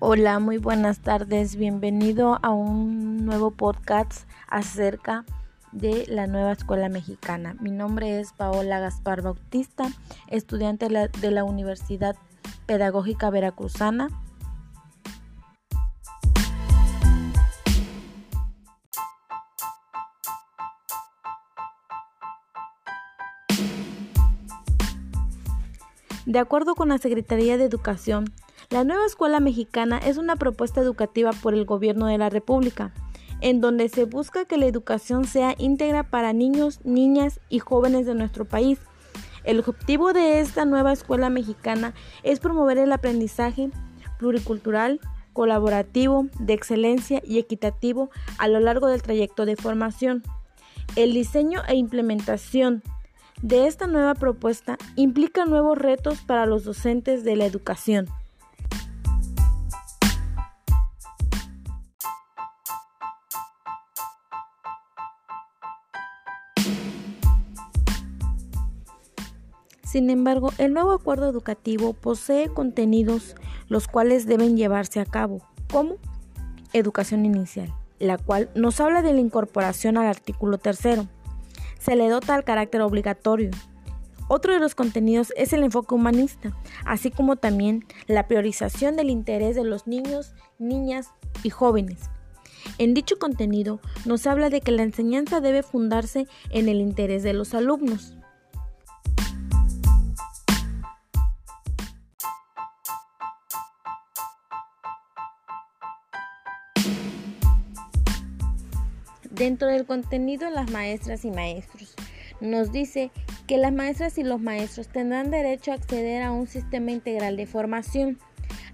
Hola, muy buenas tardes. Bienvenido a un nuevo podcast acerca de la nueva escuela mexicana. Mi nombre es Paola Gaspar Bautista, estudiante de la, Universidad Pedagógica Veracruzana. De acuerdo con la Secretaría de Educación, la nueva escuela mexicana es una propuesta educativa por el gobierno de la República, en donde se busca que la educación sea íntegra para niños, niñas y jóvenes de nuestro país. El objetivo de esta nueva escuela mexicana es promover el aprendizaje pluricultural, colaborativo, de excelencia y equitativo a lo largo del trayecto de formación. El diseño e implementación de esta nueva propuesta implica nuevos retos para los docentes de la educación. Sin embargo, el nuevo acuerdo educativo posee contenidos los cuales deben llevarse a cabo, como educación inicial, la cual nos habla de la incorporación al artículo tercero. Se le dota al carácter obligatorio. Otro de los contenidos es el enfoque humanista, así como también la priorización del interés de los niños, niñas y jóvenes. En dicho contenido nos habla de que la enseñanza debe fundarse en el interés de los alumnos. Dentro del contenido, las maestras y maestros nos dice que las maestras y los maestros tendrán derecho a acceder a un sistema integral de formación,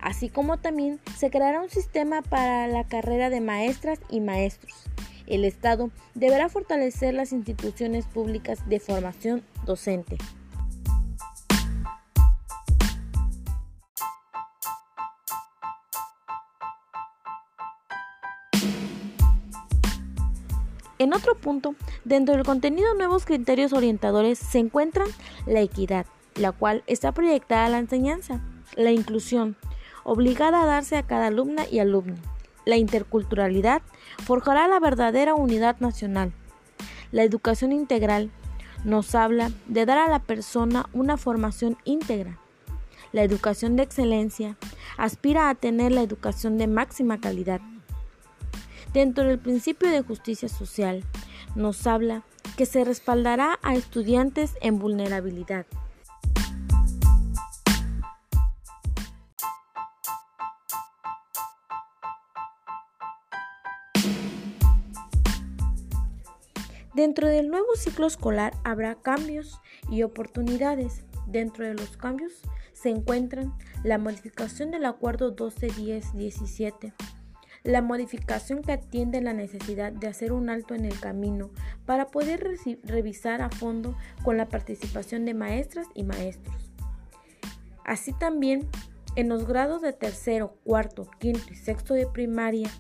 así como también se creará un sistema para la carrera de maestras y maestros. El Estado deberá fortalecer las instituciones públicas de formación docente. En otro punto, dentro del contenido nuevos criterios orientadores se encuentran la equidad, la cual está proyectada a la enseñanza, la inclusión, obligada a darse a cada alumna y alumno, la interculturalidad, forjará la verdadera unidad nacional. La educación integral nos habla de dar a la persona una formación íntegra. La educación de excelencia aspira a tener la educación de máxima calidad Dentro del principio de justicia social, nos habla que se respaldará a estudiantes en vulnerabilidad. Dentro del nuevo ciclo escolar habrá cambios y oportunidades. Dentro de los cambios se encuentran la modificación del Acuerdo 1210-17 la modificación que atiende la necesidad de hacer un alto en el camino para poder revisar a fondo con la participación de maestras y maestros. Así también, en los grados de tercero, cuarto, quinto y sexto de primaria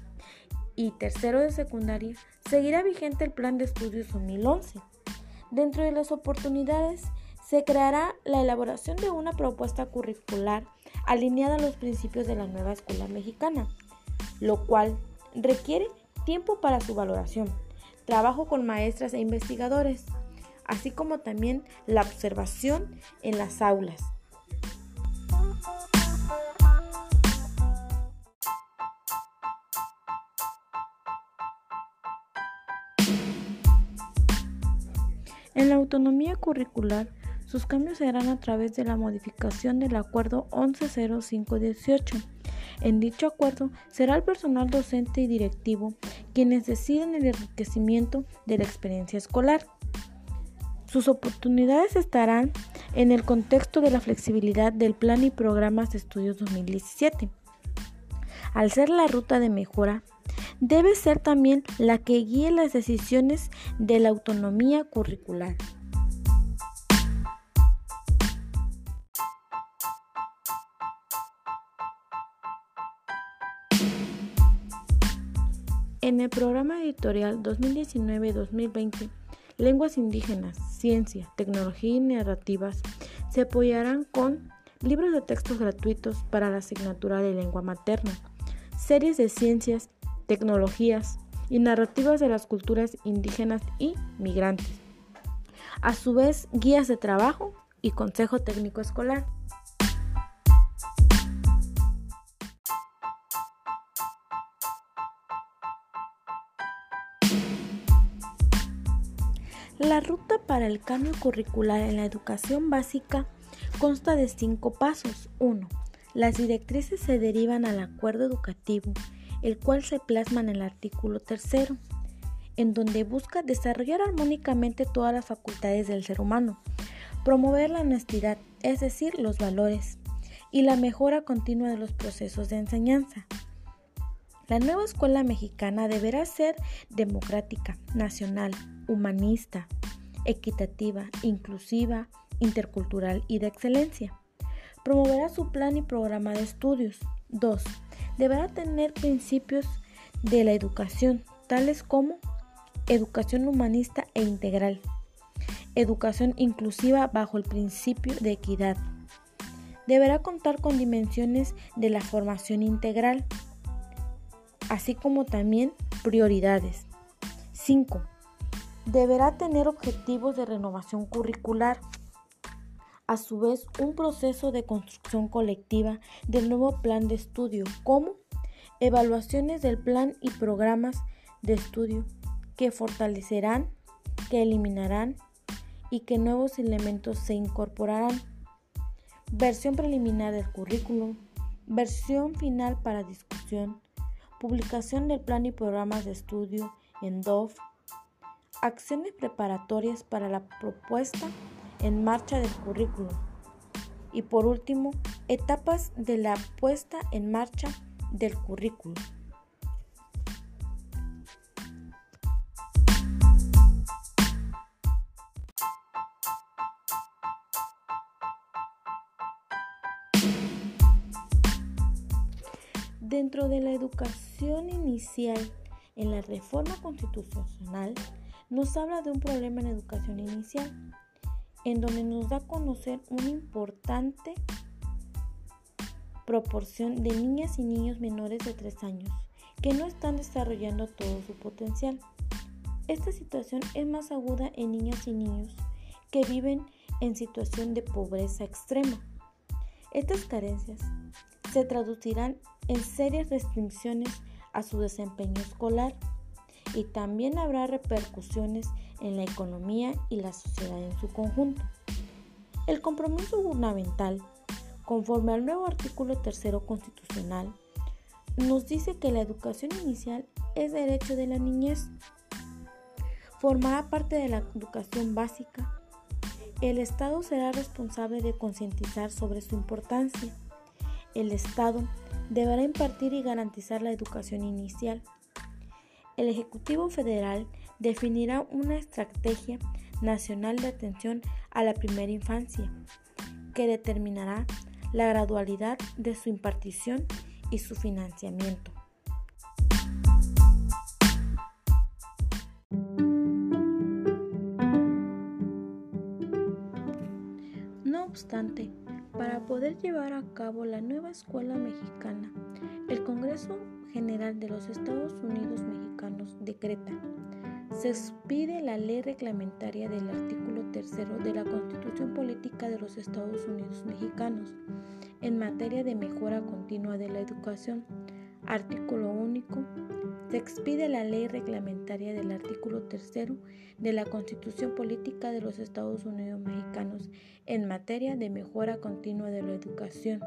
y tercero de secundaria, seguirá vigente el Plan de Estudios 2011. Dentro de las oportunidades, se creará la elaboración de una propuesta curricular alineada a los principios de la nueva escuela mexicana, lo cual requiere tiempo para su valoración, trabajo con maestras e investigadores, así como también la observación en las aulas. En la autonomía curricular, sus cambios serán a través de la modificación del Acuerdo 110518 en dicho acuerdo será el personal docente y directivo quienes deciden el enriquecimiento de la experiencia escolar. Sus oportunidades estarán en el contexto de la flexibilidad del Plan y Programas de Estudios 2017. Al ser la ruta de mejora, debe ser también la que guíe las decisiones de la autonomía curricular. En el programa editorial 2019-2020, Lenguas indígenas, ciencia, tecnología y narrativas se apoyarán con libros de textos gratuitos para la asignatura de lengua materna, series de ciencias, tecnologías y narrativas de las culturas indígenas y migrantes. A su vez, guías de trabajo y consejo técnico escolar. Ruta para el cambio curricular en la educación básica consta de cinco pasos. 1. Las directrices se derivan al acuerdo educativo, el cual se plasma en el artículo tercero, en donde busca desarrollar armónicamente todas las facultades del ser humano, promover la honestidad, es decir, los valores, y la mejora continua de los procesos de enseñanza. La nueva escuela mexicana deberá ser democrática, nacional, humanista, equitativa, inclusiva, intercultural y de excelencia. Promoverá su plan y programa de estudios. 2. Deberá tener principios de la educación, tales como educación humanista e integral, educación inclusiva bajo el principio de equidad. Deberá contar con dimensiones de la formación integral, así como también prioridades. 5. Deberá tener objetivos de renovación curricular, a su vez un proceso de construcción colectiva del nuevo plan de estudio, como evaluaciones del plan y programas de estudio que fortalecerán, que eliminarán y que nuevos elementos se incorporarán. Versión preliminar del currículum, versión final para discusión, publicación del plan y programas de estudio en DOF, acciones preparatorias para la propuesta en marcha del currículum. Y por último, etapas de la puesta en marcha del currículum. Dentro de la educación inicial en la reforma constitucional, nos habla de un problema en educación inicial, en donde nos da a conocer una importante proporción de niñas y niños menores de 3 años que no están desarrollando todo su potencial. Esta situación es más aguda en niñas y niños que viven en situación de pobreza extrema. Estas carencias se traducirán en serias restricciones a su desempeño escolar y también habrá repercusiones en la economía y la sociedad en su conjunto. El compromiso gubernamental, conforme al nuevo artículo tercero constitucional, nos dice que la educación inicial es derecho de la niñez. Formará parte de la educación básica. El Estado será responsable de concientizar sobre su importancia. El Estado deberá impartir y garantizar la educación inicial el Ejecutivo Federal definirá una estrategia nacional de atención a la primera infancia que determinará la gradualidad de su impartición y su financiamiento. No obstante, para poder llevar a cabo la nueva escuela mexicana, el Congreso General de los Estados Unidos Mexicanos decreta. Se expide la ley reglamentaria del artículo tercero de la Constitución Política de los Estados Unidos Mexicanos en materia de mejora continua de la educación. Artículo único. Se expide la ley reglamentaria del artículo tercero de la Constitución Política de los Estados Unidos Mexicanos en materia de mejora continua de la educación.